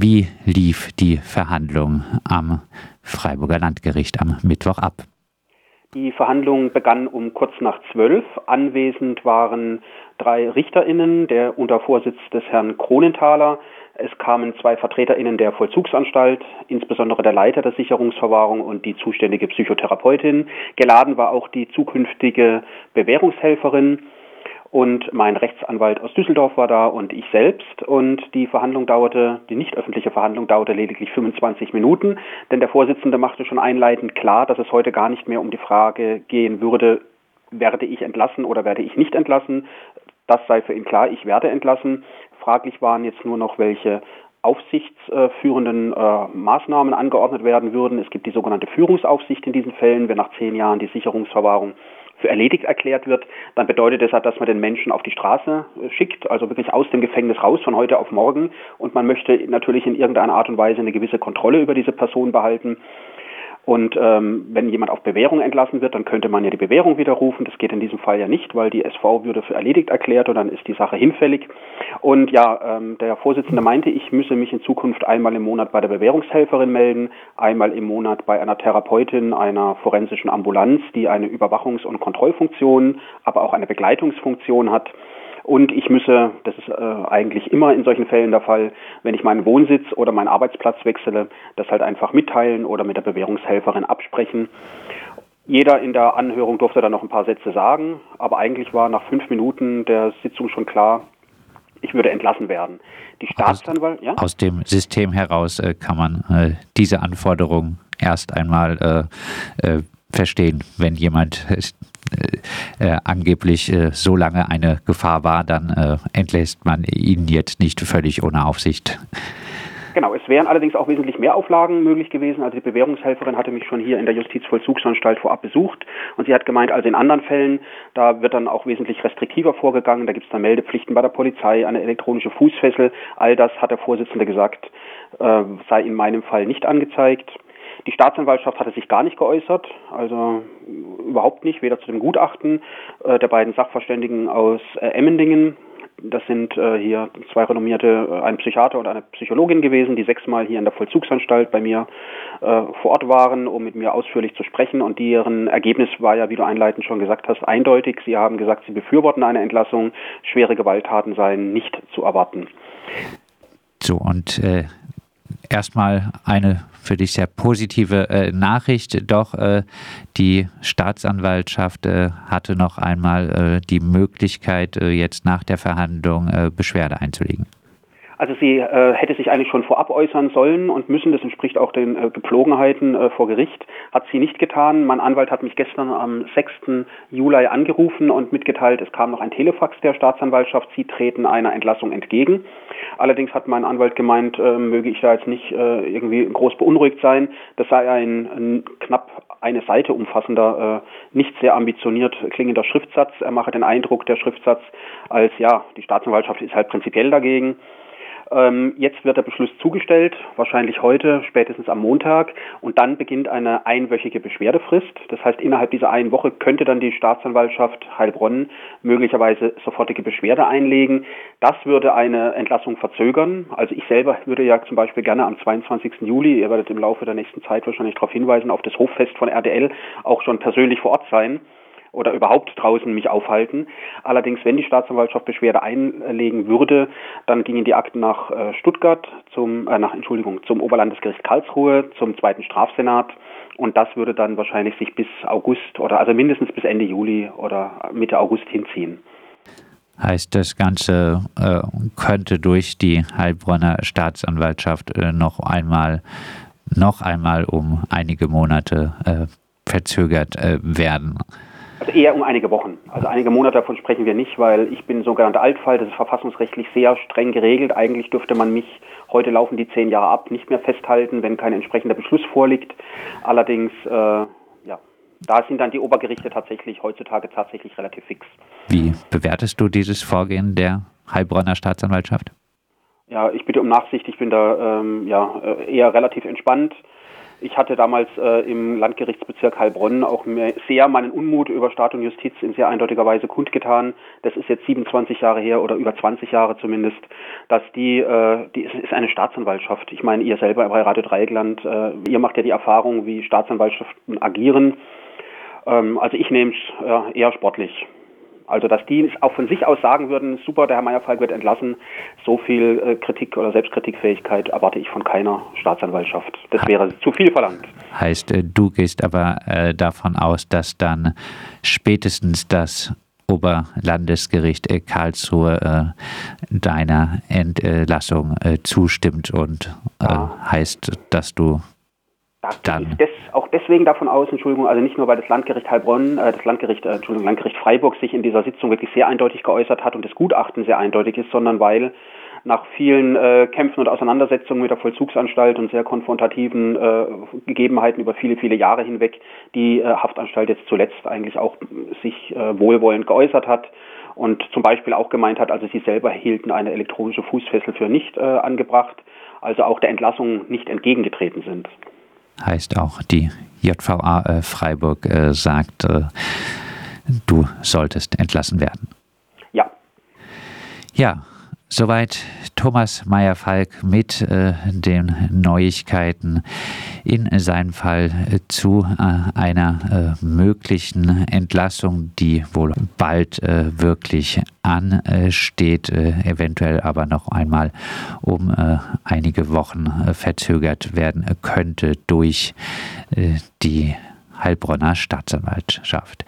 wie lief die Verhandlung am Freiburger Landgericht am Mittwoch ab? Die Verhandlung begann um kurz nach zwölf. Anwesend waren drei RichterInnen, der unter Vorsitz des Herrn Kronenthaler. Es kamen zwei VertreterInnen der Vollzugsanstalt, insbesondere der Leiter der Sicherungsverwahrung und die zuständige Psychotherapeutin. Geladen war auch die zukünftige Bewährungshelferin und mein Rechtsanwalt aus Düsseldorf war da und ich selbst und die Verhandlung dauerte, die nicht öffentliche Verhandlung dauerte lediglich 25 Minuten, denn der Vorsitzende machte schon einleitend klar, dass es heute gar nicht mehr um die Frage gehen würde, werde ich entlassen oder werde ich nicht entlassen. Das sei für ihn klar, ich werde entlassen. Fraglich waren jetzt nur noch, welche aufsichtsführenden äh, Maßnahmen angeordnet werden würden. Es gibt die sogenannte Führungsaufsicht in diesen Fällen, wenn nach zehn Jahren die Sicherungsverwahrung für erledigt erklärt wird, dann bedeutet das, dass man den Menschen auf die Straße äh, schickt, also wirklich aus dem Gefängnis raus von heute auf morgen. Und man möchte natürlich in irgendeiner Art und Weise eine gewisse Kontrolle über diese Person behalten. Und ähm, wenn jemand auf Bewährung entlassen wird, dann könnte man ja die Bewährung widerrufen. Das geht in diesem Fall ja nicht, weil die SV würde für erledigt erklärt und dann ist die Sache hinfällig. Und ja, ähm, der Vorsitzende meinte, ich müsse mich in Zukunft einmal im Monat bei der Bewährungshelferin melden, einmal im Monat bei einer Therapeutin einer forensischen Ambulanz, die eine Überwachungs- und Kontrollfunktion, aber auch eine Begleitungsfunktion hat. Und ich müsse, das ist äh, eigentlich immer in solchen Fällen der Fall, wenn ich meinen Wohnsitz oder meinen Arbeitsplatz wechsle, das halt einfach mitteilen oder mit der Bewährungshelferin absprechen. Jeder in der Anhörung durfte dann noch ein paar Sätze sagen, aber eigentlich war nach fünf Minuten der Sitzung schon klar, ich würde entlassen werden. Die Staatsanwalt, ja? Aus dem System heraus äh, kann man äh, diese Anforderung erst einmal äh, äh verstehen, wenn jemand äh, äh, angeblich äh, so lange eine Gefahr war, dann äh, entlässt man ihn jetzt nicht völlig ohne Aufsicht. Genau, es wären allerdings auch wesentlich mehr Auflagen möglich gewesen. Also die Bewährungshelferin hatte mich schon hier in der Justizvollzugsanstalt vorab besucht und sie hat gemeint, also in anderen Fällen, da wird dann auch wesentlich restriktiver vorgegangen. Da gibt es dann Meldepflichten bei der Polizei, eine elektronische Fußfessel. All das hat der Vorsitzende gesagt, äh, sei in meinem Fall nicht angezeigt. Die Staatsanwaltschaft hatte sich gar nicht geäußert, also überhaupt nicht, weder zu dem Gutachten äh, der beiden Sachverständigen aus äh, Emmendingen. Das sind äh, hier zwei renommierte, äh, ein Psychiater und eine Psychologin gewesen, die sechsmal hier in der Vollzugsanstalt bei mir äh, vor Ort waren, um mit mir ausführlich zu sprechen. Und deren Ergebnis war ja, wie du einleitend schon gesagt hast, eindeutig. Sie haben gesagt, sie befürworten eine Entlassung. Schwere Gewalttaten seien nicht zu erwarten. So, und äh, erstmal eine für dich sehr positive äh, Nachricht. Doch äh, die Staatsanwaltschaft äh, hatte noch einmal äh, die Möglichkeit, äh, jetzt nach der Verhandlung äh, Beschwerde einzulegen. Also sie äh, hätte sich eigentlich schon vorab äußern sollen und müssen, das entspricht auch den äh, Gepflogenheiten äh, vor Gericht, hat sie nicht getan. Mein Anwalt hat mich gestern am 6. Juli angerufen und mitgeteilt, es kam noch ein Telefax der Staatsanwaltschaft, sie treten einer Entlassung entgegen. Allerdings hat mein Anwalt gemeint, äh, möge ich da jetzt nicht äh, irgendwie groß beunruhigt sein. Das sei ein, ein knapp eine Seite umfassender, äh, nicht sehr ambitioniert klingender Schriftsatz. Er mache den Eindruck, der Schriftsatz, als ja, die Staatsanwaltschaft ist halt prinzipiell dagegen. Ähm, jetzt wird der Beschluss zugestellt, wahrscheinlich heute, spätestens am Montag. Und dann beginnt eine einwöchige Beschwerdefrist. Das heißt, innerhalb dieser einen Woche könnte dann die Staatsanwaltschaft Heilbronn möglicherweise sofortige Beschwerde einlegen. Das würde eine Entlassung verzögern. Also ich selber würde ja zum Beispiel gerne am 22. Juli, ihr werdet im Laufe der nächsten Zeit wahrscheinlich darauf hinweisen, auf das Hoffest von RDL auch schon persönlich vor Ort sein oder überhaupt draußen mich aufhalten. Allerdings, wenn die Staatsanwaltschaft Beschwerde einlegen würde, dann gingen die Akten nach äh, Stuttgart zum, äh, nach Entschuldigung, zum Oberlandesgericht Karlsruhe, zum zweiten Strafsenat und das würde dann wahrscheinlich sich bis August oder also mindestens bis Ende Juli oder Mitte August hinziehen. Heißt, das Ganze äh, könnte durch die Heilbronner Staatsanwaltschaft äh, noch einmal noch einmal um einige Monate äh, verzögert werden. Also eher um einige Wochen. Also einige Monate davon sprechen wir nicht, weil ich bin sogenannter Altfall. Das ist verfassungsrechtlich sehr streng geregelt. Eigentlich dürfte man mich, heute laufen die zehn Jahre ab, nicht mehr festhalten, wenn kein entsprechender Beschluss vorliegt. Allerdings, äh, ja, da sind dann die Obergerichte tatsächlich heutzutage tatsächlich relativ fix. Wie bewertest du dieses Vorgehen der Heilbronner Staatsanwaltschaft? Ja, ich bitte um Nachsicht. Ich bin da ähm, ja, äh, eher relativ entspannt. Ich hatte damals äh, im Landgerichtsbezirk Heilbronn auch sehr meinen Unmut über Staat und Justiz in sehr eindeutiger Weise kundgetan. Das ist jetzt 27 Jahre her oder über 20 Jahre zumindest, dass die, äh, die ist eine Staatsanwaltschaft. Ich meine, ihr selber bei Radio Dreieckland, äh, ihr macht ja die Erfahrung, wie Staatsanwaltschaften agieren. Ähm, also ich nehme es äh, eher sportlich. Also dass die auch von sich aus sagen würden, super, der Herr Meyerfalk wird entlassen, so viel äh, Kritik oder Selbstkritikfähigkeit erwarte ich von keiner Staatsanwaltschaft. Das wäre zu viel verlangt. Heißt, äh, du gehst aber äh, davon aus, dass dann spätestens das Oberlandesgericht Karlsruhe deiner Entlassung zustimmt und ja. heißt, dass du da ich des, auch deswegen davon aus, Entschuldigung, also nicht nur, weil das Landgericht Heilbronn, äh, das Landgericht, äh, Entschuldigung, Landgericht Freiburg sich in dieser Sitzung wirklich sehr eindeutig geäußert hat und das Gutachten sehr eindeutig ist, sondern weil nach vielen äh, Kämpfen und Auseinandersetzungen mit der Vollzugsanstalt und sehr konfrontativen äh, Gegebenheiten über viele, viele Jahre hinweg die äh, Haftanstalt jetzt zuletzt eigentlich auch sich äh, wohlwollend geäußert hat und zum Beispiel auch gemeint hat, also sie selber hielten eine elektronische Fußfessel für nicht äh, angebracht, also auch der Entlassung nicht entgegengetreten sind heißt auch die JVA äh, Freiburg äh, sagt, äh, du solltest entlassen werden. Ja. Ja, Soweit Thomas Meyer-Falk mit äh, den Neuigkeiten in seinem Fall äh, zu äh, einer äh, möglichen Entlassung, die wohl bald äh, wirklich ansteht, eventuell aber noch einmal um einige Wochen verzögert werden könnte durch die Heilbronner Staatsanwaltschaft.